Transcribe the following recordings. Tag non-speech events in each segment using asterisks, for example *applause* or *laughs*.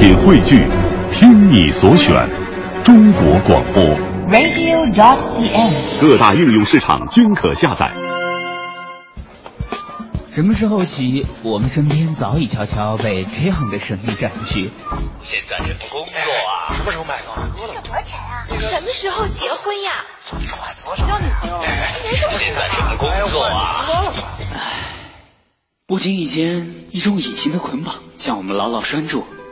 品汇聚，听你所选，中国广播。radio.dot.cn，。各大应用市场均可下载。什么时候起，我们身边早已悄悄被这样的声音占据？现在什么工作啊，什么时候买房？这多少钱啊？什么时候结婚呀？交女朋友？今年是不是？现在什么工作啊？不经意间，一种隐形的捆绑将我们牢牢拴住，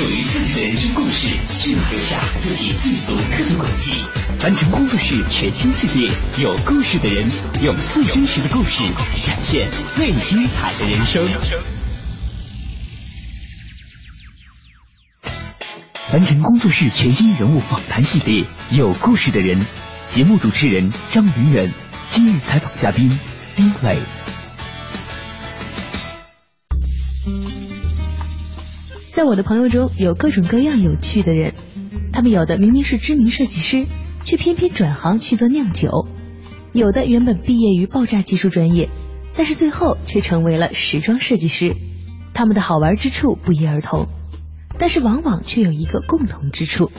属于自己的人生故事，就要留下自己最独特的轨迹。完成工作室全新系列，有故事的人用最真实的故事展现最精彩的人生。完成工作室全新人物访谈系列，有故事的人。节目主持人张云远，今日采访嘉宾丁磊。在我的朋友中有各种各样有趣的人，他们有的明明是知名设计师，却偏偏转行去做酿酒；有的原本毕业于爆炸技术专业，但是最后却成为了时装设计师。他们的好玩之处不一而同，但是往往却有一个共同之处，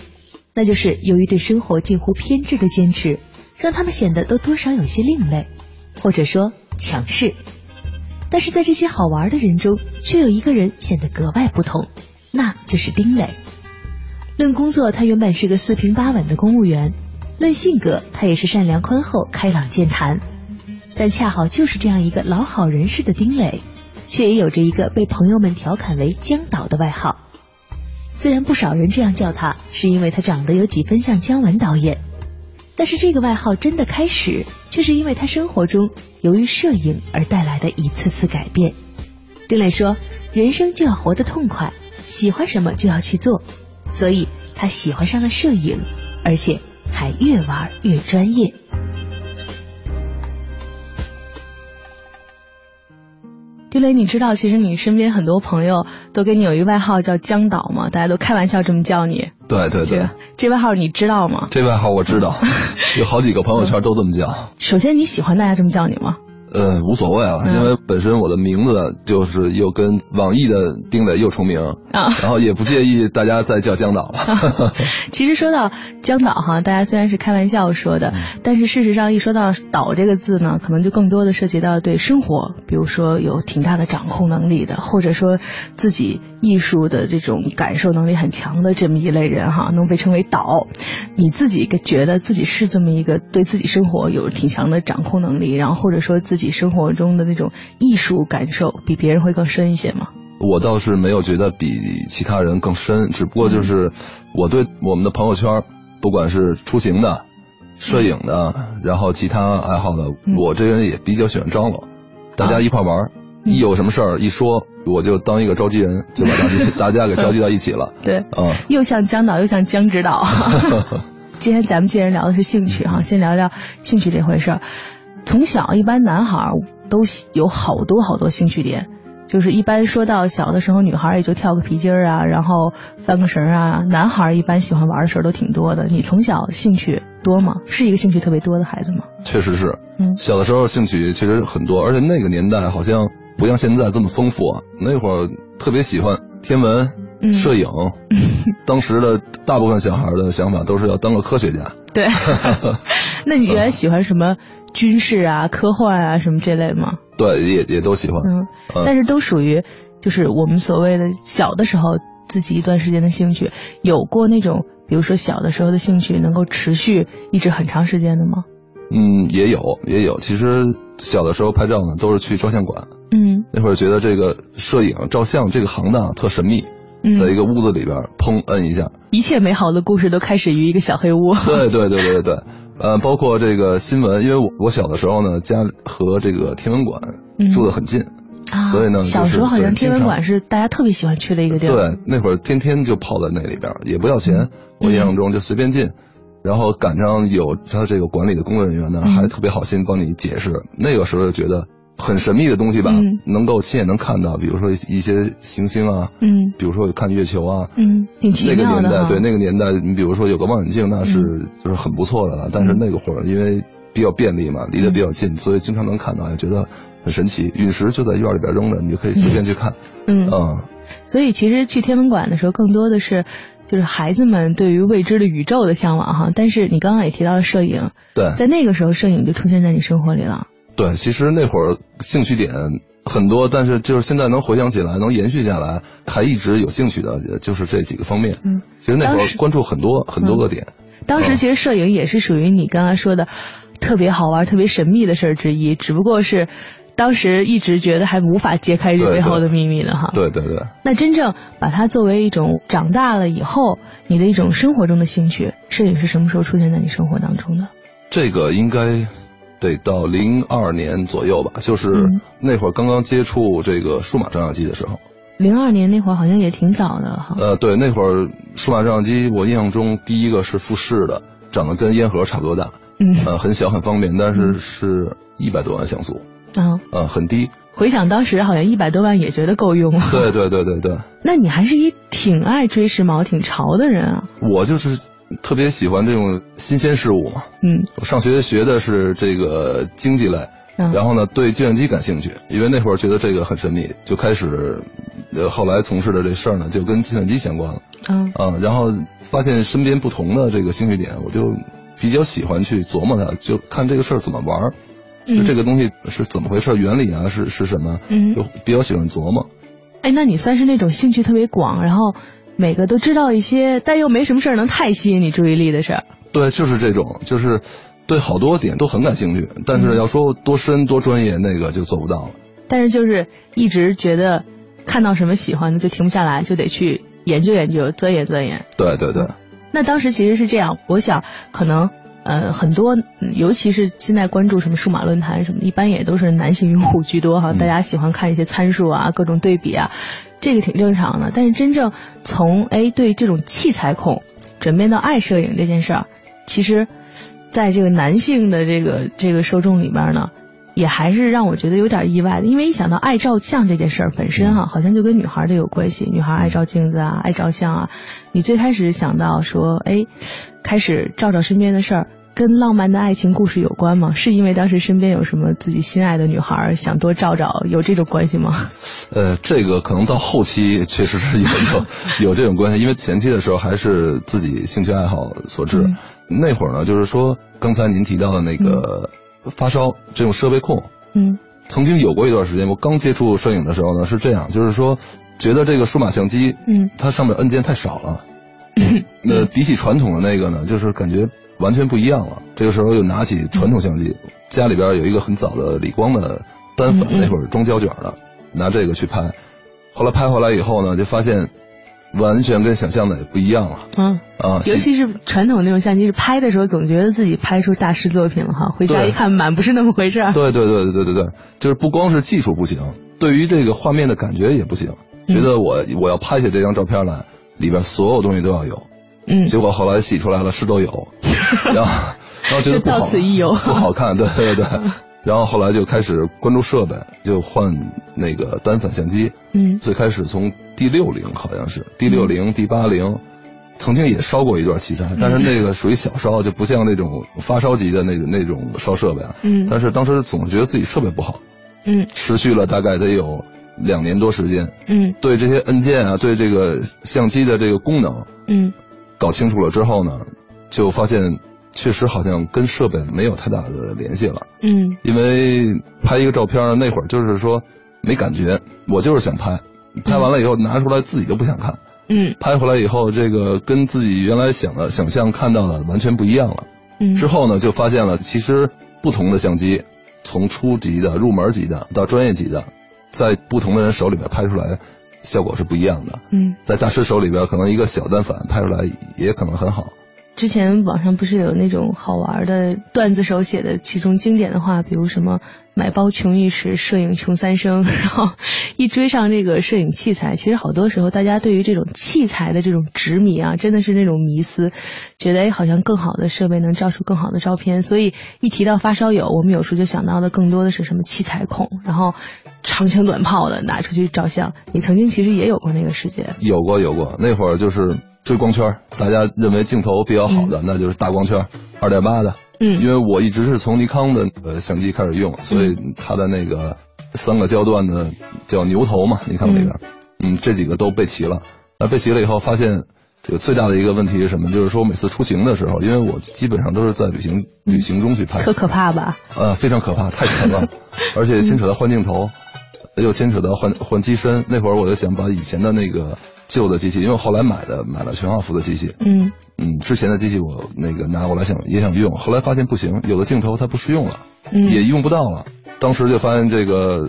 那就是由于对生活近乎偏执的坚持，让他们显得都多少有些另类，或者说强势。但是在这些好玩的人中，却有一个人显得格外不同，那就是丁磊。论工作，他原本是个四平八稳的公务员；论性格，他也是善良宽厚、开朗健谈。但恰好就是这样一个老好人似的丁磊，却也有着一个被朋友们调侃为“江导”的外号。虽然不少人这样叫他，是因为他长得有几分像姜文导演，但是这个外号真的开始，却是因为他生活中由于摄影而带来的一次次改变。丁磊说：“人生就要活得痛快，喜欢什么就要去做，所以他喜欢上了摄影，而且还越玩越专业。”丁磊，你知道其实你身边很多朋友都给你有一个外号叫江导吗？大家都开玩笑这么叫你。对对对，这外号你知道吗？这外号我知道，有好几个朋友圈都这么叫。首先，你喜欢大家这么叫你吗？呃，无所谓啊，因为本身我的名字就是又跟网易的丁磊又重名啊，然后也不介意大家再叫江导了。*laughs* 其实说到江导哈，大家虽然是开玩笑说的，但是事实上一说到“导”这个字呢，可能就更多的涉及到对生活，比如说有挺大的掌控能力的，或者说自己艺术的这种感受能力很强的这么一类人哈，能被称为导。你自己觉得自己是这么一个对自己生活有挺强的掌控能力，然后或者说自己生活中的那种艺术感受比别人会更深一些吗？我倒是没有觉得比其他人更深，只不过就是我对我们的朋友圈，不管是出行的、摄影的，然后其他爱好的，我这人也比较喜欢张罗，大家一块玩，一有什么事儿一说，我就当一个召集人，就把大家 *laughs* 大家给召集到一起了。*laughs* 对，嗯，又像江导，又像江指导。*laughs* 今天咱们既然聊的是兴趣哈，先聊聊兴趣这回事儿。从小，一般男孩都有好多好多兴趣点，就是一般说到小的时候，女孩也就跳个皮筋儿啊，然后翻个绳啊。男孩一般喜欢玩的事儿都挺多的。你从小兴趣多吗？是一个兴趣特别多的孩子吗？确实是，嗯，小的时候兴趣确实很多，而且那个年代好像不像现在这么丰富啊。那会儿特别喜欢天文、嗯、摄影，当时的大部分小孩的想法都是要当个科学家。对，*laughs* 那你原来喜欢什么？军事啊、科幻啊什么这类吗？对，也也都喜欢。嗯，但是都属于就是我们所谓的小的时候自己一段时间的兴趣，有过那种比如说小的时候的兴趣能够持续一直很长时间的吗？嗯，也有也有。其实小的时候拍照呢，都是去照相馆。嗯，那会儿觉得这个摄影照相这个行当特神秘。在一个屋子里边，砰摁一下，一切美好的故事都开始于一个小黑屋。*laughs* *laughs* 对对对对对，呃，包括这个新闻，因为我我小的时候呢，家和这个天文馆住得很近，啊，所以呢，小时候好像天文馆是大家特别喜欢去的一个地方。对，那会儿天天就泡在那里边，也不要钱，我印象中就随便进。然后赶上有他这个管理的工作人员呢，嗯还特别好心帮你解释。那个时候就觉得很神秘的东西吧，嗯能够亲眼能看到，比如说一些行星啊，嗯比如说看月球啊。嗯，挺奇那个年代。对那个年代，你比如说有个望远镜，那是就是很不错的了。但是那个会儿因为比较便利嘛，离得比较近，所以经常能看到，也觉得很神奇。陨石就在院里边扔着，你就可以随便去看。嗯嗯，所以其实去天文馆的时候，更多的是就是孩子们对于未知的宇宙的向往哈。但是你刚刚也提到了摄影，对在那个时候，摄影就出现在你生活里了。对，其实那会儿兴趣点很多，但是就是现在能回想起来，能延续下来，还一直有兴趣的，也就是这几个方面。嗯，其实那会儿关注很多很多个点。当时嗯其实摄影也是属于你刚刚说的特别好玩、特别神秘的事儿之一，只不过是当时一直觉得还无法揭开这背后的秘密呢哈。对对对，那真正把它作为一种长大了以后你的一种生活中的兴趣，摄影是什么时候出现在你生活当中的？这个应该得到零二年左右吧，就是嗯那会儿刚刚接触这个数码照相机的时候。零二年那会儿好像也挺早的哈。呃，对，那会儿数码照相机，我印象中第一个是富士的，长得跟烟盒差不多大，嗯呃，很小很方便，但是是一百多万像素，啊，呃，很低。回想当时好像一百多万也觉得够用了。对对对对对，那你还是一挺爱追时髦、挺潮的人啊。我就是特别喜欢这种新鲜事物嘛。嗯。我上学学的是这个经济类，嗯。然后呢对计算机感兴趣，因为那会儿觉得这个很神秘，就开始，呃，后来从事的这事儿呢就跟计算机相关了。嗯。啊、然后发现身边不同的这个兴趣点，我就比较喜欢去琢磨它，就看这个事儿怎么玩儿，就嗯这个东西是怎么回事，原理啊是是什么，嗯。就比较喜欢琢磨。哎，那你算是那种兴趣特别广，然后每个都知道一些，但又没什么事儿能太吸引你注意力的事儿。对，就是这种，就是对好多点都很感兴趣，但是要说多深多专业，那个就做不到了。但是就是一直觉得看到什么喜欢的就停不下来，就得去研究研究、钻研钻研。对对对。那当时其实是这样，我想可能呃很多，嗯尤其是现在关注什么数码论坛什么，一般也都是男性用户居多哈，嗯大家喜欢看一些参数啊、各种对比啊，这个挺正常的。但是真正从哎对这种器材控转变到爱摄影这件事儿，其实在这个男性的这个这个受众里边呢。也还是让我觉得有点意外的，因为一想到爱照相这件事儿本身哈、好像就跟女孩儿的有关系。女孩儿爱照镜子啊，爱照相啊。你最开始想到说，哎，开始照照身边的事儿，跟浪漫的爱情故事有关吗？是因为当时身边有什么自己心爱的女孩，想多照照，有这种关系吗？呃，这个可能到后期确实是有有 *laughs* 有这种关系，因为前期的时候还是自己兴趣爱好所致。嗯那会儿呢，就是说刚才您提到的那个发烧这种设备控，嗯曾经有过一段时间，我刚接触摄影的时候呢是这样，就是说觉得这个数码相机，嗯它上面按键太少了，那比起传统的那个呢，就是感觉完全不一样了。这个时候又拿起传统相机，家里边有一个很早的理光的单反，嗯嗯那会儿装胶卷的，拿这个去拍。后来拍回来以后呢，就发现完全跟想象的也不一样了嗯。啊。尤其是传统那种相机，是拍的时候总觉得自己拍出大师作品了哈，回家一看满不是那么回事儿。对对对对对对对，就是不光是技术不行，对于这个画面的感觉也不行。嗯觉得我我要拍下这张照片来，里边所有东西都要有。嗯。结果后来洗出来了是都有，*laughs* 然后然后觉得不好，到此一游。不好看，对对对。*laughs* 然后后来就开始关注设备，就换那个单反相机。嗯。最开始从 D 六零好像是 D 六零 D 八零，曾经也烧过一段器材，但是那个属于小烧，就不像那种发烧级的那个那种烧设备啊。嗯。但是当时总是觉得自己设备不好，嗯。持续了大概得有两年多时间，嗯。对这些按键啊，对这个相机的这个功能嗯搞清楚了之后呢，就发现确实好像跟设备没有太大的联系了。嗯因为拍一个照片那会儿就是说没感觉，我就是想拍，拍完了以后拿出来自己就不想看，嗯拍回来以后这个跟自己原来想的想象看到的完全不一样了。嗯之后呢，就发现了其实不同的相机，从初级的、入门级的到专业级的，在不同的人手里面拍出来效果是不一样的。嗯，在大师手里边，可能一个小单反拍出来也可能很好。之前网上不是有那种好玩的段子手写的其中经典的话，比如什么买包穷一时，摄影穷三生，然后一追上这个摄影器材，其实好多时候大家对于这种器材的这种执迷啊，真的是那种迷思，觉得哎好像更好的设备能照出更好的照片，所以一提到发烧友，我们有时候就想到的更多的是什么器材控，然后长枪短炮的拿出去照相。你曾经其实也有过那个时间，有过有过，那会儿就是追光圈，大家认为镜头比较好的，那就是大光圈，二点八的。嗯因为我一直是从尼康的呃相机开始用，所以它的那个三个焦段的叫牛头嘛，尼康里边，嗯，这几个都备齐了。那备齐了以后，发现这个最大的一个问题是什么？就是说每次出行的时候，因为我基本上都是在旅行旅行中去拍，可可怕吧？*laughs* 呃，非常可怕，太沉了，*laughs* 而且牵扯到换镜头，又牵扯到换换机身。那会儿我就想把以前的那个旧的机器，因为后来买的买了全画幅的机器，嗯。嗯，之前的机器我那个拿过来想也想用，后来发现不行，有的镜头它不适用了，嗯。也用不到了。当时就发现这个呃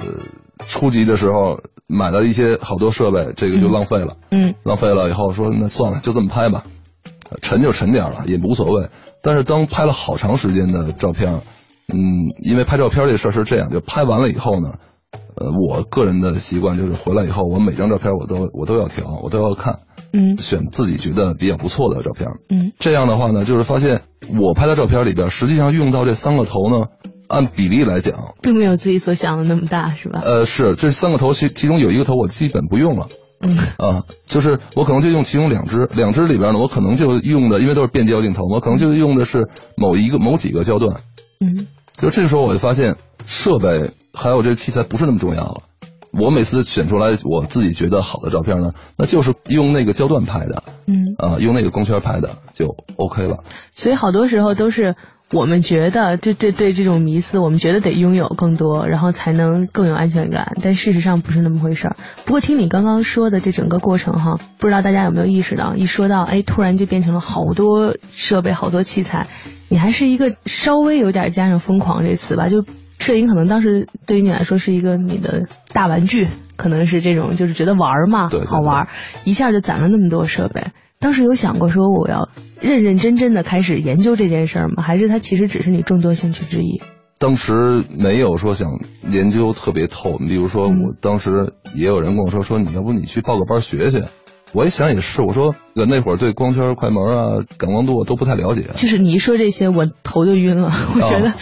初级的时候买了一些好多设备，这个就浪费了，嗯。浪费了以后说那算了，就这么拍吧，呃沉就沉点儿了，也无所谓。但是当拍了好长时间的照片，嗯，因为拍照片这事儿是这样，就拍完了以后呢，呃，我个人的习惯就是回来以后，我每张照片我都我都要调，我都要看，嗯选自己觉得比较不错的照片。嗯这样的话呢，就是发现我拍的照片里边，实际上用到这三个头呢，按比例来讲，并没有自己所想的那么大，是吧？呃，是这三个头其其中有一个头我基本不用了。嗯啊，就是我可能就用其中两只，两只里边呢，我可能就用的，因为都是变焦镜头，我可能就用的是某一个某几个焦段。嗯就这个时候我就发现设备还有这个器材不是那么重要了。我每次选出来我自己觉得好的照片呢，那就是用那个焦段拍的，嗯，啊，用那个光圈拍的就 OK 了。所以好多时候都是我们觉得，对对对，这种迷思，我们觉得得拥有更多，然后才能更有安全感，但事实上不是那么回事儿。不过听你刚刚说的这整个过程哈，不知道大家有没有意识到，一说到哎，突然就变成了好多设备、好多器材，你还是一个稍微有点加上疯狂这词吧，就。摄影可能当时对于你来说是一个你的大玩具，可能是这种就是觉得玩儿嘛，对对好玩儿，一下就攒了那么多设备。当时有想过说我要认认真真的开始研究这件事儿吗？还是它其实只是你众多兴趣之一？当时没有说想研究特别透，比如说嗯我当时也有人跟我说说你要不你去报个班学学。我一想也是，我说呃那会儿对光圈、快门啊、感光度都不太了解。就是你一说这些，我头就晕了。*laughs* 我觉得哦，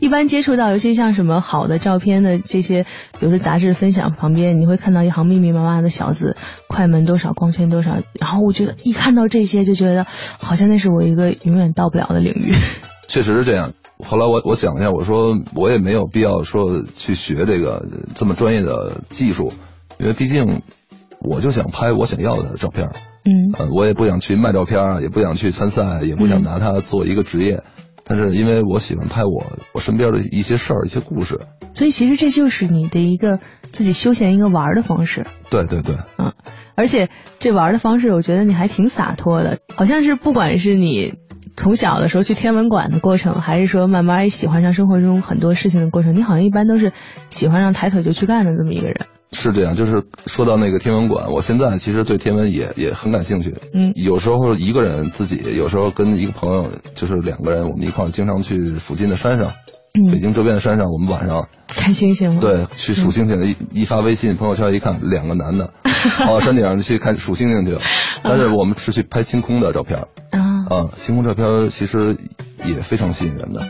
一般接触到，尤其像什么好的照片的这些，比如说杂志分享旁边，你会看到一行密密麻麻的小字，快门多少，光圈多少。然后我觉得一看到这些，就觉得好像那是我一个永远到不了的领域。确实是这样。后来我我想了一下，我说我也没有必要说去学这个呃这么专业的技术，因为毕竟我就想拍我想要的照片。嗯呃，我也不想去卖照片啊，也不想去参赛，也不想拿它做一个职业。但是因为我喜欢拍我我身边的一些事儿、一些故事。所以其实这就是你的一个自己休闲一个玩儿的方式。对对对，嗯，而且这玩的方式，我觉得你还挺洒脱的，好像是不管是你从小的时候去天文馆的过程，还是说慢慢喜欢上生活中很多事情的过程，你好像一般都是喜欢上抬腿就去干的这么一个人。是这样。就是说到那个天文馆，我现在其实对天文也也很感兴趣。嗯有时候一个人自己，有时候跟一个朋友，就是两个人，我们一块儿经常去附近的山上，北嗯，京周边的山上，我们晚上 *laughs* 看星星吗？，对去数星星，一一发微信朋友圈一看，两个男的 *laughs* 跑到山顶上去看数星星去了。但是我们是去拍星空的照片啊，啊，星空照片其实也非常吸引人的。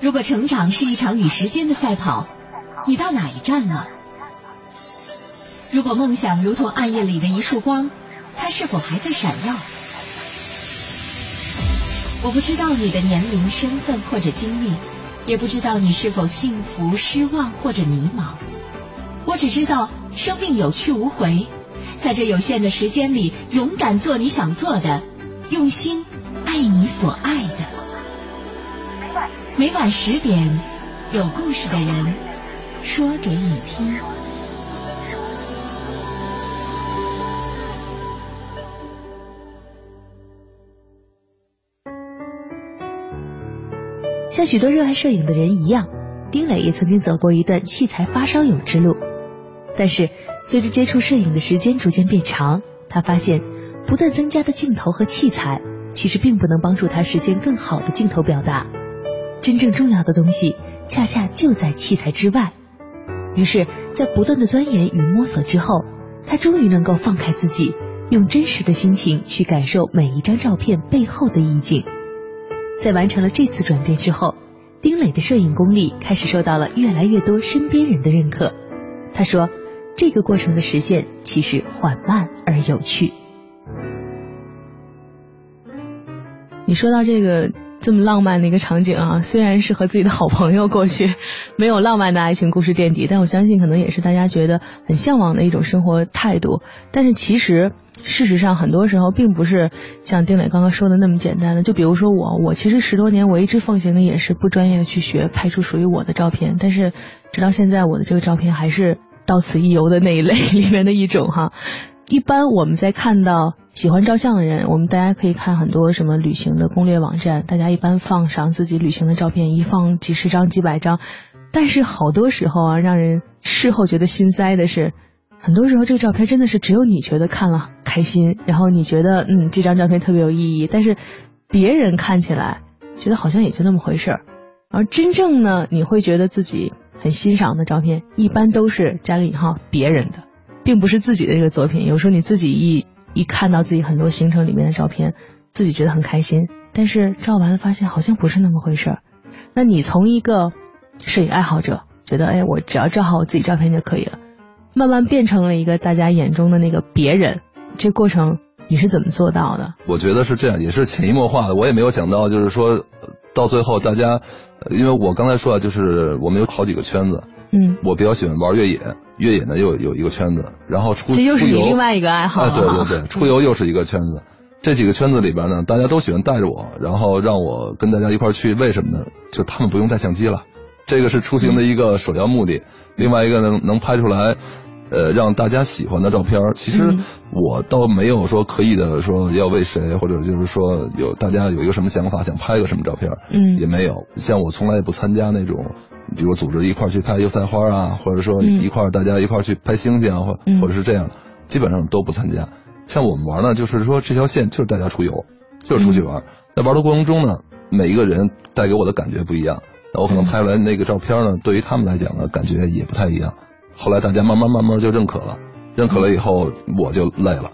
如果成长是一场与时间的赛跑，你到哪一站了？如果梦想如同暗夜里的一束光，它是否还在闪耀？我不知道你的年龄、身份或者经历，也不知道你是否幸福、失望或者迷茫。我只知道生命有去无回，在这有限的时间里，勇敢做你想做的，用心爱你所爱的。每晚十点，有故事的人说给你听。像许多热爱摄影的人一样，丁磊也曾经走过一段器材发烧友之路。但是随着接触摄影的时间逐渐变长，他发现不断增加的镜头和器材，其实并不能帮助他实现更好的镜头表达。真正重要的东西，恰恰就在器材之外。于是，在不断的钻研与摸索之后，他终于能够放开自己，用真实的心情去感受每一张照片背后的意境。在完成了这次转变之后，丁磊的摄影功力开始受到了越来越多身边人的认可。他说：“这个过程的实现其实缓慢而有趣。”你说到这个。这么浪漫的一个场景啊，虽然是和自己的好朋友过去，*laughs* 没有浪漫的爱情故事垫底，但我相信可能也是大家觉得很向往的一种生活态度。但是其实，事实上很多时候并不是像丁磊刚刚说的那么简单的。就比如说我，我其实十多年我一直奉行的也是不专业的去学拍出属于我的照片，但是直到现在我的这个照片还是到此一游的那一类里面的一种哈。一般我们在看到喜欢照相的人，我们大家可以看很多什么旅行的攻略网站，大家一般放上自己旅行的照片，一放几十张、几百张。但是好多时候啊，让人事后觉得心塞的是，很多时候这个照片真的是只有你觉得看了开心，然后你觉得嗯这张照片特别有意义，但是别人看起来觉得好像也就那么回事儿。而真正呢，你会觉得自己很欣赏的照片，一般都是加个引号别人的。并不是自己的这个作品，有时候你自己一一看到自己很多行程里面的照片，自己觉得很开心，但是照完了发现好像不是那么回事儿。那你从一个摄影爱好者，觉得哎，我只要照好我自己照片就可以了，慢慢变成了一个大家眼中的那个别人，这过程你是怎么做到的？我觉得是这样，也是潜移默化的。我也没有想到，就是说到最后大家，因为我刚才说啊，就是我们有好几个圈子。嗯，我比较喜欢玩越野，越野呢又有一个圈子，然后出这又是你另外一个爱好啊，对对对，出游又是一个圈子。这几个圈子里边呢，大家都喜欢带着我，然后让我跟大家一块去。为什么呢？就他们不用带相机了，这个是出行的一个首要目的。另外一个呢能拍出来。呃，让大家喜欢的照片，其实我倒没有说刻意的说要为谁，或者就是说有大家有一个什么想法，想拍个什么照片，嗯，也没有。像我从来也不参加那种，比如组织一块去拍油菜花啊，或者说一块大家一块去拍星星啊，或或者是这样，基本上都不参加。像我们玩呢，就是说这条线就是大家出游，就是出去玩。在玩的过程中呢，每一个人带给我的感觉不一样，那我可能拍出来那个照片呢，对于他们来讲呢，感觉也不太一样。后来大家慢慢慢慢就认可了，认可了以后我就累了，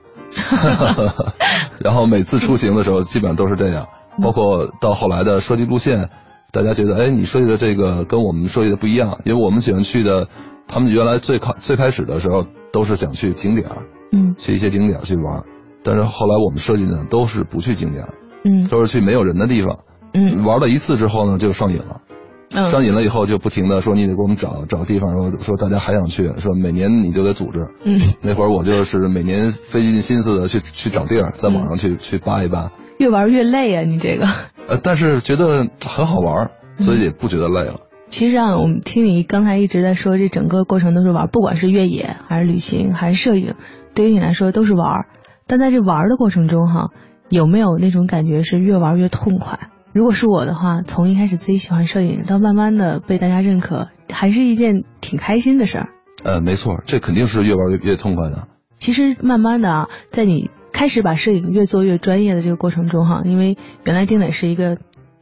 *laughs* 然后每次出行的时候基本上都是这样，包括到后来的设计路线，大家觉得哎你设计的这个跟我们设计的不一样，因为我们喜欢去的，他们原来最开最开始的时候都是想去景点，嗯，去一些景点去玩，但是后来我们设计的都是不去景点，嗯，都是去没有人的地方，嗯，玩了一次之后呢就上瘾了。上瘾了以后就不停的说你得给我们找找地方说说大家还想去说每年你就得组织。嗯。那会儿我就是每年费尽心思的去去找地儿在网上去去扒一扒。越玩越累啊你这个。呃但是觉得很好玩所以也不觉得累了。其实啊我们听你刚才一直在说这整个过程都是玩不管是越野还是旅行还是摄影对于你来说都是玩但在这玩的过程中哈有没有那种感觉是越玩越痛快？如果是我的话，从一开始自己喜欢摄影，到慢慢的被大家认可，还是一件挺开心的事儿。呃，没错，这肯定是越玩越越痛快的。其实慢慢的啊，在你开始把摄影越做越专业的这个过程中哈，因为原来丁磊是一个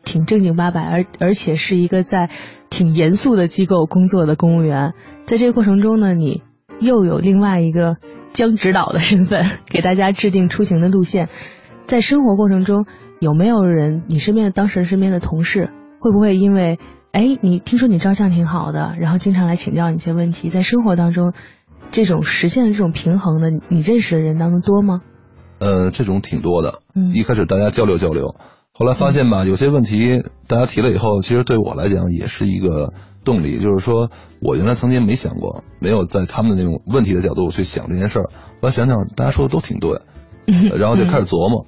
挺正经八百，而而且是一个在挺严肃的机构工作的公务员，在这个过程中呢，你又有另外一个将指导的身份，给大家制定出行的路线，在生活过程中。有没有人？你身边的当事人身边的同事会不会因为哎，你听说你照相挺好的，然后经常来请教你一些问题？在生活当中，这种实现的这种平衡的，你认识的人当中多吗？呃，这种挺多的。嗯，一开始大家交流交流，后来发现吧，有些问题大家提了以后，其实对我来讲也是一个动力。就是说我原来曾经没想过，没有在他们的那种问题的角度去想这件事儿。后来想想，大家说的都挺对，*laughs* 然后就开始琢磨。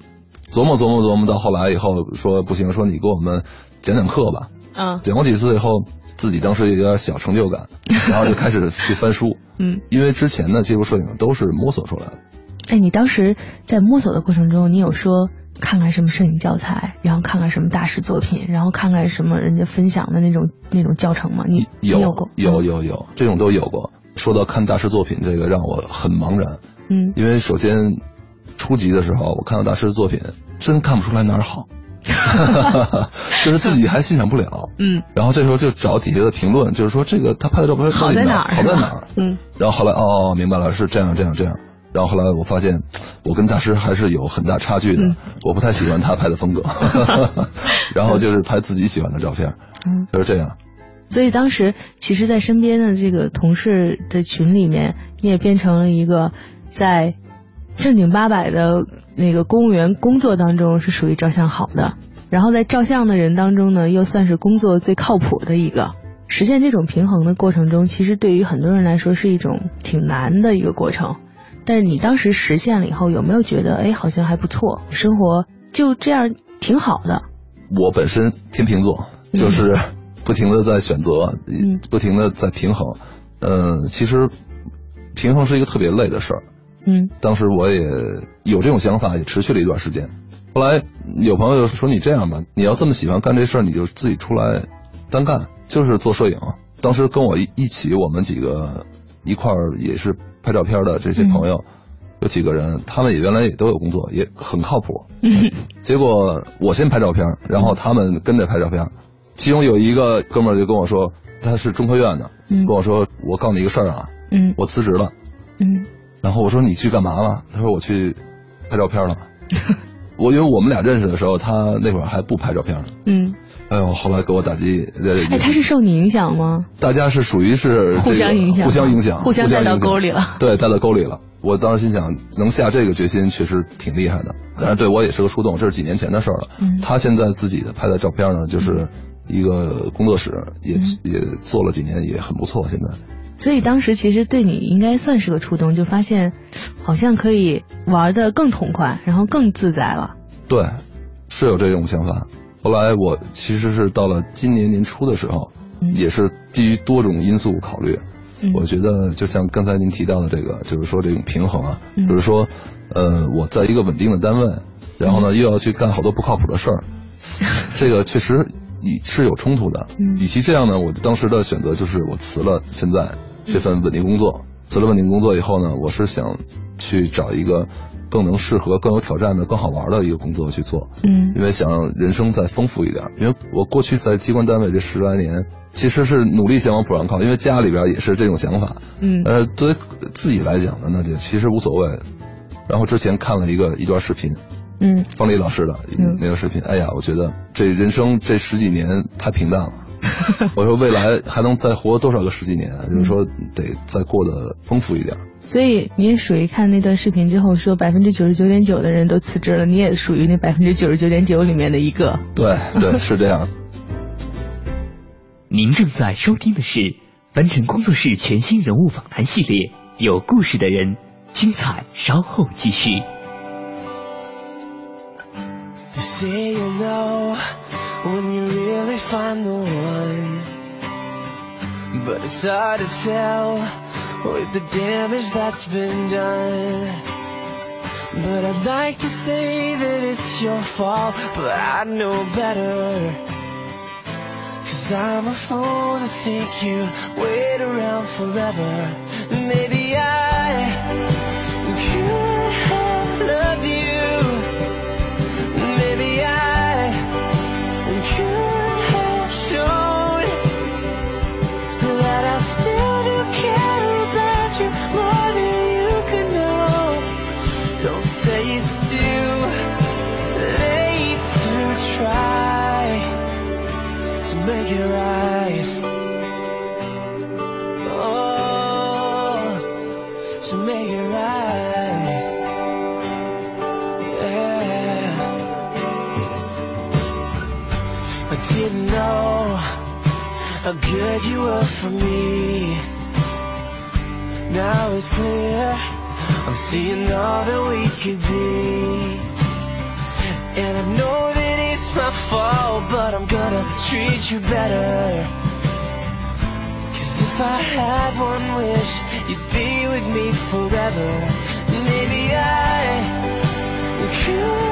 琢磨琢磨琢磨，到后来以后说不行，说你给我们讲讲课吧。嗯，讲过几次以后，自己当时有点小成就感，然后就开始去翻书。*laughs* 嗯，因为之前的接触摄影都是摸索出来的。哎，你当时在摸索的过程中，你有说看看什么摄影教材，然后看看什么大师作品，然后看看什么人家分享的那种那种教程吗？你有过？有有有，这种都有过。说到看大师作品，这个让我很茫然。嗯因为首先初级的时候，我看到大师的作品，真看不出来哪儿好，*laughs* 就是自己还欣赏不了。嗯然后这时候就找底下的评论，就是说这个他拍的照片好在哪儿好在哪儿？嗯然后后来哦，明白了，是这样这样这样。然后后来我发现，我跟大师还是有很大差距的，嗯我不太喜欢他拍的风格，*laughs* 然后就是拍自己喜欢的照片，嗯。就是这样。所以当时，其实，在身边的这个同事的群里面，你也变成了一个在正经八百的那个公务员工作当中是属于照相好的，然后在照相的人当中呢，又算是工作最靠谱的一个。实现这种平衡的过程中，其实对于很多人来说是一种挺难的一个过程。但是你当时实现了以后，有没有觉得，哎，好像还不错，生活就这样挺好的？我本身天秤座，就是不停的在选择，嗯不停的在平衡。嗯，其实平衡是一个特别累的事儿。嗯当时我也有这种想法，也持续了一段时间。后来有朋友就说：“你这样吧，你要这么喜欢干这事儿，你就自己出来单干，就是做摄影。”当时跟我一一起，我们几个一块儿也是拍照片的这些朋友，有几个人，他们也原来也都有工作，也很靠谱。嗯结果我先拍照片，然后他们跟着拍照片。其中有一个哥们儿就跟我说，他是中科院的，嗯跟我说：“我告诉你一个事儿啊，嗯我辞职了。”嗯然后我说你去干嘛了？他说我去拍照片了。*laughs* 我因为我们俩认识的时候，他那会儿还不拍照片呢。嗯。哎呦，后来给我打击。呃哎，他是受你影响吗？大家是属于是、这个、互相影响互相影响，互相带到沟里了。对，带到沟里了。我当时心想，能下这个决心确实挺厉害的。但是对我也是个触动，这是几年前的事儿了。嗯他现在自己的拍的照片呢，就是一个工作室，也、嗯也做了几年，也很不错。现在。所以当时其实对你应该算是个触动，就发现好像可以玩的更痛快，然后更自在了。对，是有这种想法。后来我其实是到了今年年初的时候，嗯。也是基于多种因素考虑，嗯。我觉得就像刚才您提到的这个，就是说这种平衡啊，嗯。就是说，呃，我在一个稳定的单位，然后呢又要去干好多不靠谱的事儿，*laughs* 这个确实你是有冲突的。嗯与其这样呢，我当时的选择就是我辞了现在这份稳定工作，辞了稳定工作以后呢，我是想去找一个更能适合、更有挑战的、更好玩的一个工作去做。嗯因为想让人生再丰富一点。因为我过去在机关单位这十来年，其实是努力想往普上靠，因为家里边也是这种想法。嗯但是，作为自己来讲呢，那就其实无所谓。然后之前看了一个一段视频，嗯方丽老师的嗯那个视频，哎呀，我觉得这人生这十几年太平淡了。*laughs* 我说未来还能再活多少个十几年啊？就是说得再过得丰富一点。所以你也属于看那段视频之后说百分之九十九点九的人都辞职了，你也属于那百分之九十九点九里面的一个。对对，是这样。*laughs* 您正在收听的是凡尘工作室全新人物访谈系列《有故事的人》，精彩稍后继续。Say you know when you really find the one, but it's hard to tell with the damage that's been done. But I'd like to say that it's your fault, but I know better. Cause I'm a fool to think you'd wait around forever. Maybe I make it right. Oh, to make it right. Yeah. I didn't know how good you were for me. Now it's clear, I'm seeing all that we could be. My fault, but I'm gonna treat you better. Cause if I had one wish, you'd be with me forever. Maybe I could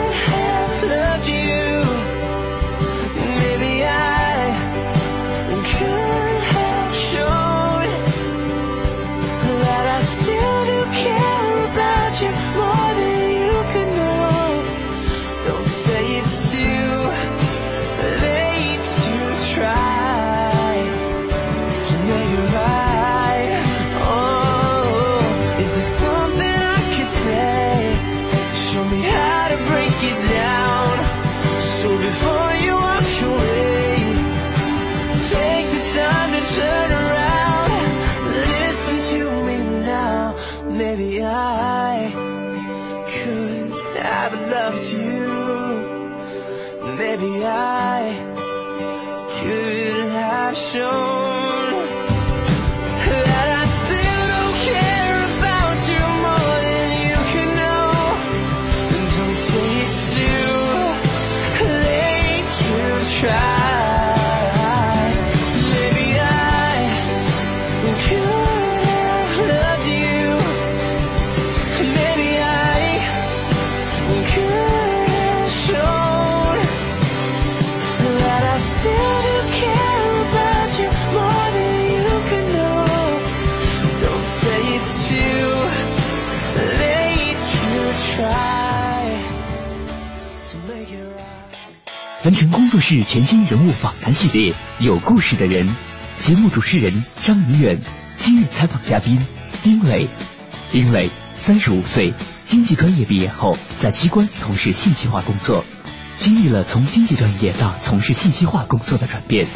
凡尘工作室全新人物访谈系列《有故事的人》，节目主持人张明远，今日采访嘉宾丁磊。丁磊，三十五岁，经济专业毕业后，在机关从事信息化工作，经历了从经济专业到从事信息化工作的转变，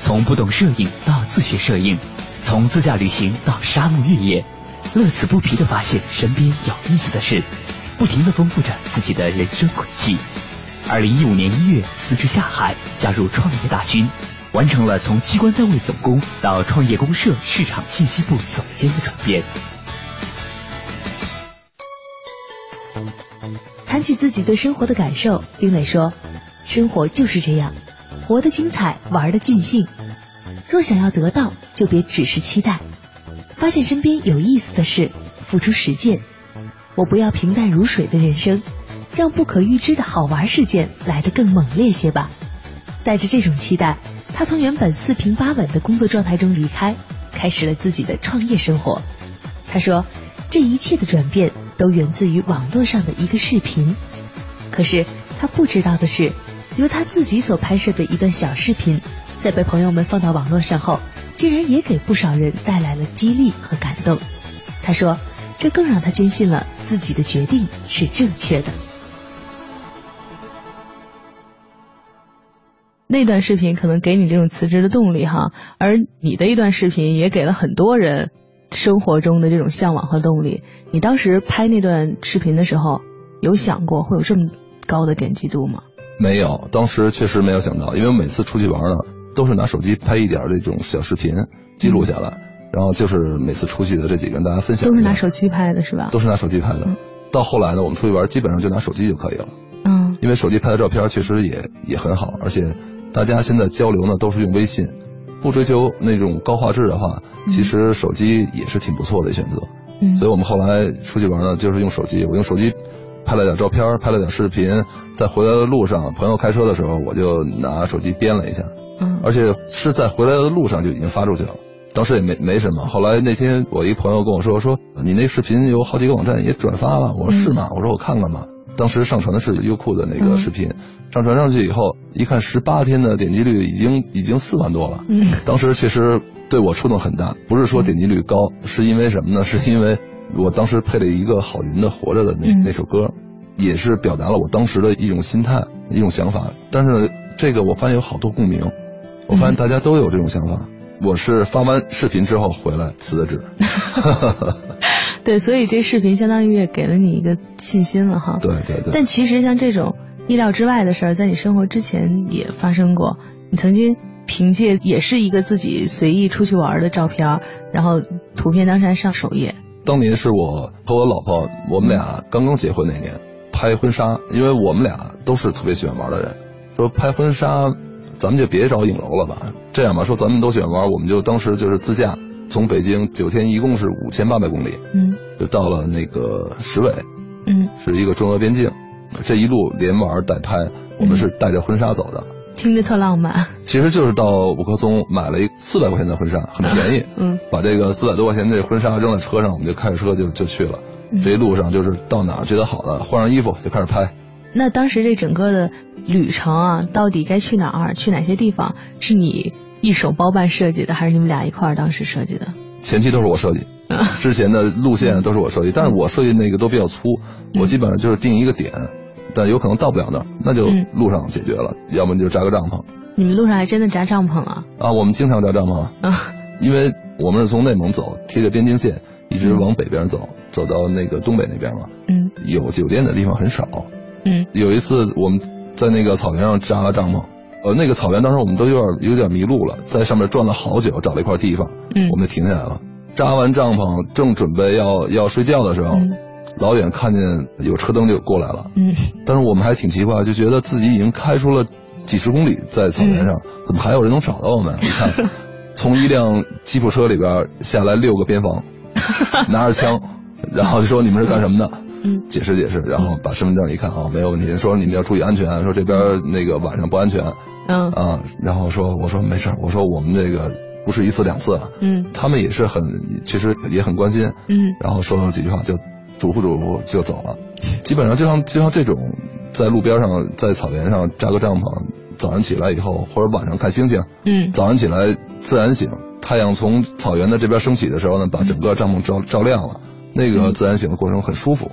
从不懂摄影到自学摄影，从自驾旅行到沙漠越野，乐此不疲地发现身边有意思的事，不停地丰富着自己的人生轨迹。二零一五年一月辞职下海，加入创业大军，完成了从机关单位总工到创业公社市场信息部总监的转变。谈起自己对生活的感受，丁磊说：“生活就是这样，活得精彩，玩得尽兴。若想要得到，就别只是期待，发现身边有意思的事，付出实践。我不要平淡如水的人生，让不可预知的好玩事件来得更猛烈些吧。”带着这种期待，他从原本四平八稳的工作状态中离开，开始了自己的创业生活。他说：“这一切的转变都源自于网络上的一个视频。可是他不知道的是，由他自己所拍摄的一段小视频，在被朋友们放到网络上后，竟然也给不少人带来了激励和感动。他说，这更让他坚信了自己的决定是正确的。那段视频可能给你这种辞职的动力哈，而你的一段视频也给了很多人生活中的这种向往和动力。你当时拍那段视频的时候，有想过会有这么高的点击度吗？没有，当时确实没有想到，因为我每次出去玩呢，都是拿手机拍一点这种小视频记录下来，然后就是每次出去的这几个跟大家分享。都是拿手机拍的是吧？都是拿手机拍的。到后来呢，我们出去玩基本上就拿手机就可以了。嗯。因为手机拍的照片确实也也很好，而且大家现在交流呢都是用微信，不追求那种高画质的话，其实手机也是挺不错的选择。嗯。所以我们后来出去玩呢，就是用手机，我用手机。拍了点照片，拍了点视频，在回来的路上，朋友开车的时候，我就拿手机编了一下，嗯，而且是在回来的路上就已经发出去了，当时也没没什么。后来那天我一朋友跟我说，说你那视频有好几个网站也转发了，我说是吗？我说我看看吧。当时上传的是优酷的那个视频，上传上去以后，一看十八天的点击率已经已经四万多了，嗯，当时确实对我触动很大，不是说点击率高，是因为什么呢？*laughs* 是因为。我当时配了一个郝云的《活着》的那那首歌，也是表达了我当时的一种心态、一种想法。但是这个我发现有好多共鸣，我发现大家都有这种想法。我是发完视频之后回来辞的职。*laughs* 对，所以这视频相当于也给了你一个信心了哈。对对对。但其实像这种意料之外的事儿，在你生活之前也发生过。你曾经凭借也是一个自己随意出去玩的照片，然后图片当山上首页。当年是我和我老婆，我们俩刚刚结婚那年拍婚纱，因为我们俩都是特别喜欢玩的人，说拍婚纱，咱们就别找影楼了吧。这样吧，说咱们都喜欢玩，我们就当时就是自驾，从北京九天一共是五千八百公里，嗯，就到了那个石尾，嗯，是一个中俄边境，这一路连玩带拍，我们是带着婚纱走的。听着特浪漫，其实就是到五棵松买了一四百块钱的婚纱，很便宜。*laughs* 嗯，把这个四百多块钱的婚纱扔在车上，我们就开着车就就去了。嗯、这一路上就是到哪儿觉得好的，换上衣服就开始拍。那当时这整个的旅程啊，到底该去哪儿，去哪些地方，是你一手包办设计的，还是你们俩一块儿当时设计的？前期都是我设计，*laughs* 之前的路线都是我设计，但是我设计那个都比较粗，我基本上就是定一个点。但有可能到不了那儿，那就路上解决了，嗯、要么就扎个帐篷。你们路上还真的扎帐篷了？啊，我们经常扎帐篷，啊，因为我们是从内蒙走，贴着边境线，一直往北边走，走到那个东北那边嘛。嗯有酒店的地方很少。嗯有一次我们在那个草原上扎了帐篷，呃，那个草原当时我们都有点有点迷路了，在上面转了好久，找了一块地方，嗯我们就停下来了。扎完帐篷，正准备要要睡觉的时候，嗯老远看见有车灯就过来了。嗯但是我们还挺奇怪，就觉得自己已经开出了几十公里在草原上，怎么还有人能找到我们？你看，*laughs* 从一辆吉普车里边下来六个边防，*laughs* 拿着枪，然后就说你们是干什么的？嗯。解释解释，然后把身份证一看啊，没有问题，说你们要注意安全，说这边那个晚上不安全嗯。啊，然后说我说没事，我说我们这个不是一次两次了，嗯。他们也是很其实也很关心，嗯。然后说了几句话就嘱咐嘱咐就走了。基本上就像就像这种在路边上在草原上扎个帐篷，早上起来以后或者晚上看星星，嗯。早上起来自然醒，太阳从草原的这边升起的时候呢，把整个帐篷照照亮了，那个自然醒的过程很舒服。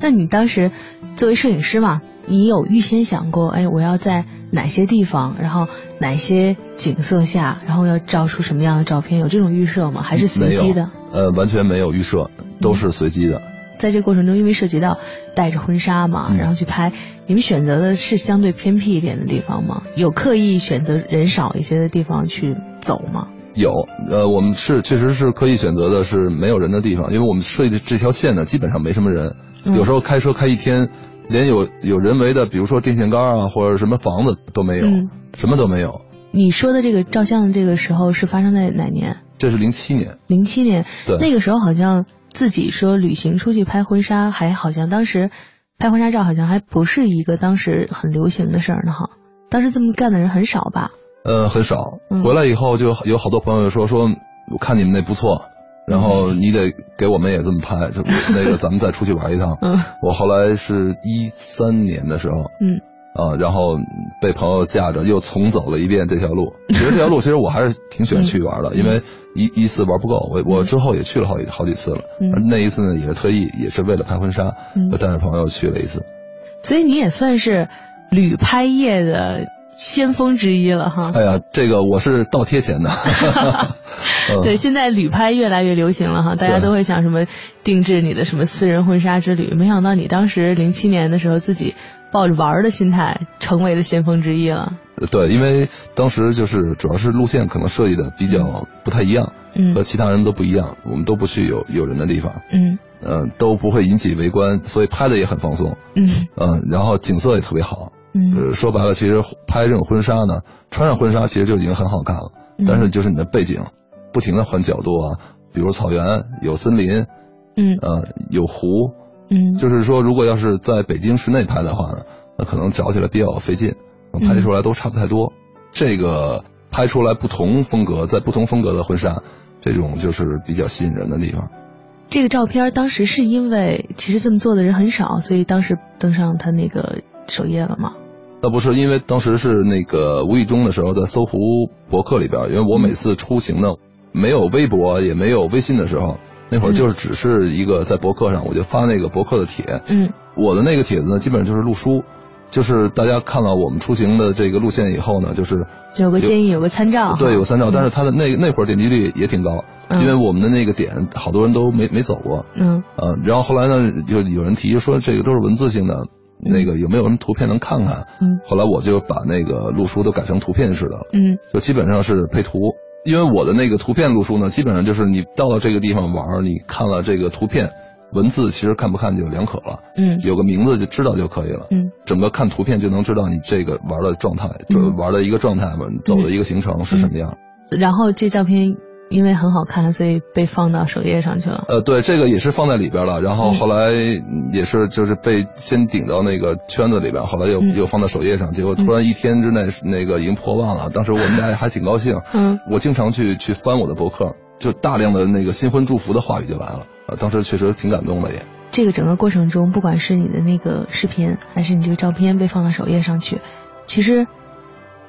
那你当时作为摄影师嘛，你有预先想过，哎，我要在哪些地方，然后哪些景色下，然后要照出什么样的照片？有这种预设吗？还是随机的？呃，完全没有预设，都是随机的。在这个过程中，因为涉及到带着婚纱嘛，嗯然后去拍，你们选择的是相对偏僻一点的地方吗？有刻意选择人少一些的地方去走吗？有，呃，我们是确实是可以选择的是没有人的地方，因为我们设计的这条线呢，基本上没什么人。嗯有时候开车开一天，连有有人为的，比如说电线杆啊，或者什么房子都没有，嗯什么都没有。你说的这个照相的这个时候是发生在哪年？这是零七年，零七年。对那个时候好像自己说旅行出去拍婚纱，还好像当时拍婚纱照好像还不是一个当时很流行的事儿呢哈。当时这么干的人很少吧？呃，很少。嗯回来以后就有好多朋友说说，我看你们那不错，然后你得给我们也这么拍，就那个咱们再出去玩一趟。嗯 *laughs* 我后来是一三年的时候，嗯啊，然后被朋友架着又重走了一遍这条路。其实这条路其实我还是挺喜欢去玩的，因为一一次玩不够，我我之后也去了好几好几次了。嗯那一次呢，也是特意，也是为了拍婚纱，带着朋友去了一次。所以你也算是旅拍业的先锋之一了哈。哎呀，这个我是倒贴钱的。*laughs* 嗯对，现在旅拍越来越流行了哈，大家都会想什么定制你的什么私人婚纱之旅。没想到你当时零七年的时候，自己抱着玩儿的心态，成为了先锋之一了。对，因为当时就是主要是路线可能设计的比较不太一样，嗯和其他人都不一样，我们都不去有有人的地方，嗯嗯、都不会引起围观，所以拍的也很放松，嗯嗯、然后景色也特别好。嗯呃，说白了，其实拍这种婚纱呢，穿上婚纱其实就已经很好看了，嗯但是就是你的背景，不停的换角度啊，比如草原有森林，嗯呃，有湖，嗯，就是说如果要是在北京市内拍的话呢，那可能找起来比较费劲，拍出来都差不太多。这个拍出来不同风格，在不同风格的婚纱，这种就是比较吸引人的地方。这个照片当时是因为其实这么做的人很少，所以当时登上他那个首页了嘛。那不是因为当时是那个无意中的时候，在搜狐博客里边，因为我每次出行呢，没有微博也没有微信的时候，那会儿就是只是一个在博客上，我就发那个博客的帖。嗯我的那个帖子呢，基本上就是路书，就是大家看到我们出行的这个路线以后呢，就是有个建议，有个参照。对有参照，但是它的那那会儿点击率也挺高，嗯因为我们的那个点好多人都没没走过。嗯呃，然后后来呢，就有人提议说这个都是文字性的，那个有没有什么图片能看看？嗯后来我就把那个路书都改成图片式的了，嗯就基本上是配图。因为我的那个图片路书呢，基本上就是你到了这个地方玩，你看了这个图片，文字其实看不看就两可了，嗯有个名字就知道就可以了。嗯整个看图片就能知道你这个玩的状态，就嗯玩的一个状态吧，走的一个行程是什么样。然后这照片因为很好看，所以被放到首页上去了。呃，对，这个也是放在里边了，然后嗯后来也是就是被先顶到那个圈子里边，后来又、嗯又放到首页上，结果突然一天之内那个已经破万了，当时我们俩还挺高兴。嗯 *laughs* 我经常去去翻我的博客，就大量的那个新婚祝福的话语就来了，呃，当时确实挺感动的也。这个整个过程中，不管是你的那个视频，还是你这个照片被放到首页上去，其实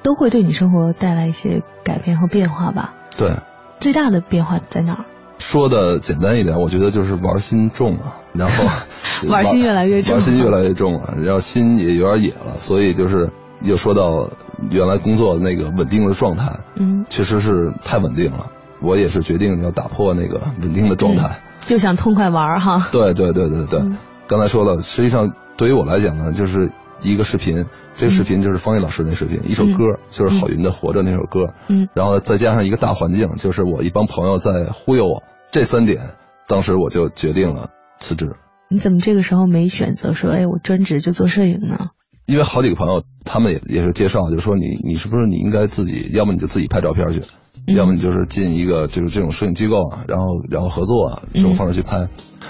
都会对你生活带来一些改变和变化吧。对，最大的变化在哪儿？说的简单一点，我觉得就是玩心重了，然后 *laughs* 玩心越来越重玩心越来越重了，然后心也有点野了，所以就是又说到原来工作那个稳定的状态，嗯确实是太稳定了。我也是决定要打破那个稳定的状态。就想痛快玩哈。对对对对对，嗯刚才说了，实际上对于我来讲呢，就是一个视频，这个视频就是方毅老师那视频，一首歌就是郝云的《活着》那首歌，嗯然后再加上一个大环境，就是我一帮朋友在忽悠我，这三点，当时我就决定了辞职。你怎么这个时候没选择说，哎，我专职就做摄影呢？因为好几个朋友，他们也也是介绍，就是说你你是不是你应该自己，要么你就自己拍照片去，嗯要么你就是进一个就是这种摄影机构啊，然后然后合作啊这种方式去拍。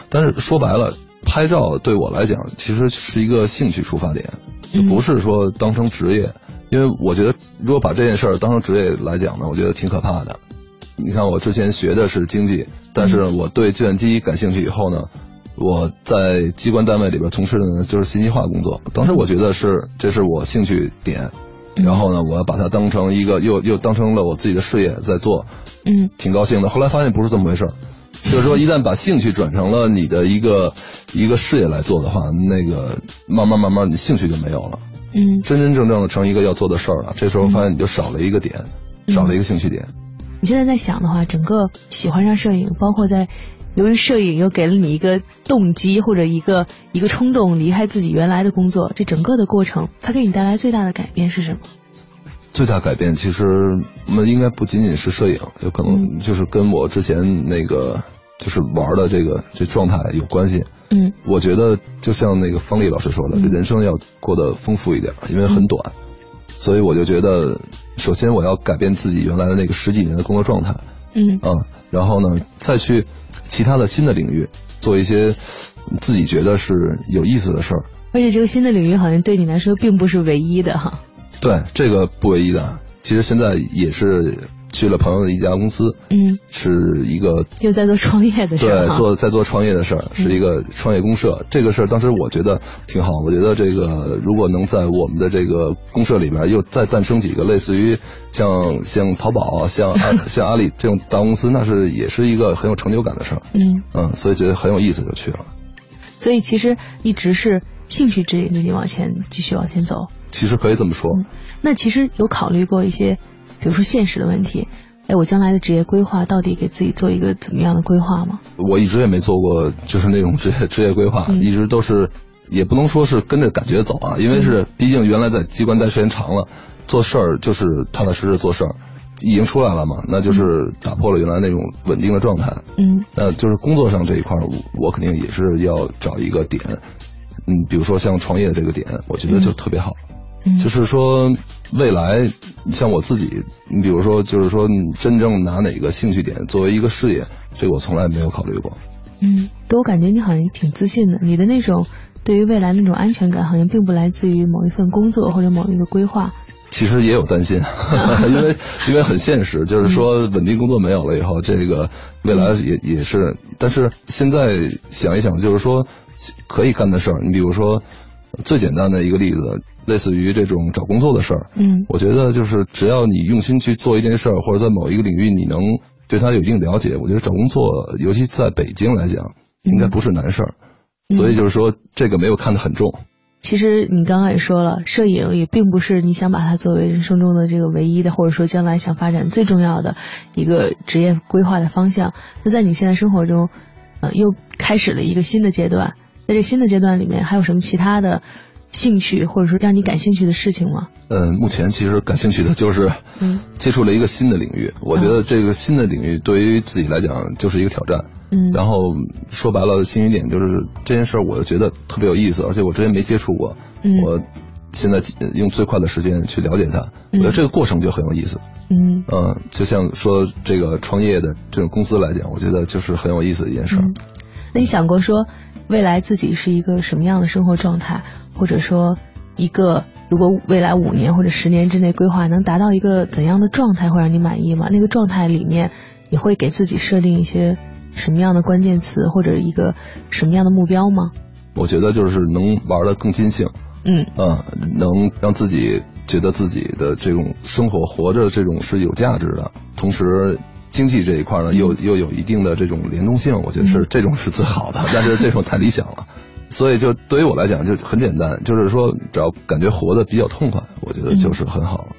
但是说白了，拍照对我来讲其实是一个兴趣出发点，就嗯不是说当成职业。因为我觉得如果把这件事儿当成职业来讲呢，我觉得挺可怕的。你看我之前学的是经济，但是我对计算机感兴趣以后呢，我在机关单位里边从事的呢就是信息化工作。当时我觉得是这是我兴趣点，然后呢，我要把它当成一个又又当成了我自己的事业在做，嗯挺高兴的。后来发现不是这么回事儿，就是说一旦把兴趣转成了你的一个一个事业来做的话，那个慢慢慢慢你兴趣就没有了，嗯，真真正正的成一个要做的事儿了。这时候发现你就少了一个点，少了一个兴趣点。你现在在想的话，整个喜欢上摄影，包括在由于摄影又给了你一个动机或者一个一个冲动，离开自己原来的工作，这整个的过程，它给你带来最大的改变是什么？最大改变其实那应该不仅仅是摄影，有可能就是跟我之前那个就是玩的这个这状态有关系。嗯。我觉得就像那个方丽老师说的，嗯。这人生要过得丰富一点，因为很短，所以我就觉得，首先我要改变自己原来的那个十几年的工作状态。嗯。啊，然后呢，再去其他的新的领域做一些自己觉得是有意思的事儿。而且这个新的领域好像对你来说并不是唯一的哈。对，这个不唯一的，其实现在也是去了朋友的一家公司，嗯，是一个又在做创业的事儿对，做在做创业的事儿，是一个创业公社。这个事儿当时我觉得挺好，我觉得这个如果能在我们的这个公社里面又再诞生几个类似于像像淘宝啊、像阿 *laughs* 像阿里这种大公司，那是也是一个很有成就感的事儿。嗯，嗯，所以觉得很有意思，就去了。所以其实一直是兴趣指引着你往前继续往前走。其实可以这么说，那其实有考虑过一些，比如说现实的问题。哎，我将来的职业规划到底给自己做一个怎么样的规划吗？我一直也没做过就是那种职业职业规划，嗯一直都是也不能说是跟着感觉走啊，因为是毕竟原来在机关待时间长了，做事儿就是踏踏实实做事儿，已经出来了嘛，那就是打破了原来那种稳定的状态。嗯那就是工作上这一块儿，我我肯定也是要找一个点，嗯，比如说像创业这个点，我觉得就特别好。嗯，就是说，未来像我自己，你比如说，就是说，你真正拿哪个兴趣点作为一个事业，这个我从来没有考虑过。嗯，给我感觉你好像挺自信的，你的那种对于未来那种安全感，好像并不来自于某一份工作或者某一个规划。其实也有担心，*laughs* 因为因为很现实，就是说稳定工作没有了以后，这个未来也也是。但是现在想一想，就是说可以干的事儿，你比如说最简单的一个例子，类似于这种找工作的事儿，嗯我觉得就是只要你用心去做一件事儿，或者在某一个领域你能对它有一定了解，我觉得找工作，尤其在北京来讲，应该不是难事儿。所以就是说，这个没有看得很重。其实你刚刚也说了，摄影也并不是你想把它作为人生中的这个唯一的，或者说将来想发展最重要的一个职业规划的方向。那在你现在生活中，呃，又开始了一个新的阶段，在这新的阶段里面，还有什么其他的兴趣，或者说让你感兴趣的事情吗？嗯，目前其实感兴趣的就是嗯接触了一个新的领域，我觉得这个新的领域对于自己来讲就是一个挑战。嗯然后说白了，新一点就是这件事儿，我觉得特别有意思，而且我之前没接触过，嗯我现在用最快的时间去了解它，我嗯觉得这个过程就很有意思。嗯嗯，就像说这个创业的这种公司来讲，我觉得就是很有意思的一件事那你想过说未来自己是一个什么样的生活状态，或者说一个如果未来五年或者十年之内规划能达到一个怎样的状态会让你满意吗？那个状态里面你会给自己设定一些什么样的关键词或者一个什么样的目标吗？我觉得就是能玩的更尽兴，嗯嗯，能让自己觉得自己的这种生活活着这种是有价值的，同时经济这一块呢又又有一定的这种联动性，我觉得是嗯这种是最好的，但是这种太理想了。所以就对于我来讲就很简单，就是说只要感觉活得比较痛快，我觉得就是很好了。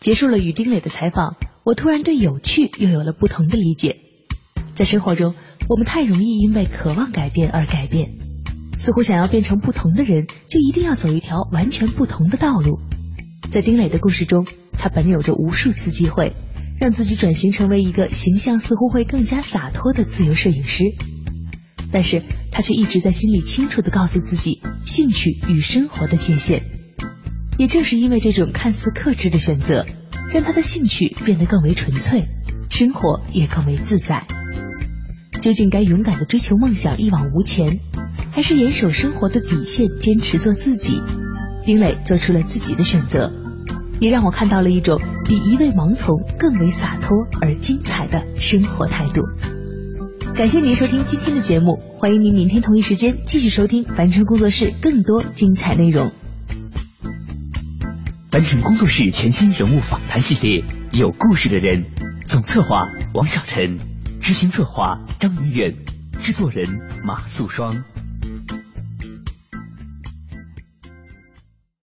结束了与丁磊的采访，我突然对有趣又有了不同的理解。在生活中，我们太容易因为渴望改变而改变，似乎想要变成不同的人，就一定要走一条完全不同的道路。在丁磊的故事中，他本有着无数次机会，让自己转型成为一个形象似乎会更加洒脱的自由摄影师，但是他却一直在心里清楚的告诉自己，兴趣与生活的界限。也正是因为这种看似克制的选择，让他的兴趣变得更为纯粹，生活也更为自在。究竟该勇敢的追求梦想，一往无前，还是严守生活的底线，坚持做自己？丁磊做出了自己的选择，也让我看到了一种比一味盲从更为洒脱而精彩的生活态度。感谢您收听今天的节目，欢迎您明天同一时间继续收听凡尘工作室更多精彩内容。凡尘工作室全新人物访谈系列，有故事的人，总策划王小晨，执行策划张明远，制作人马素双。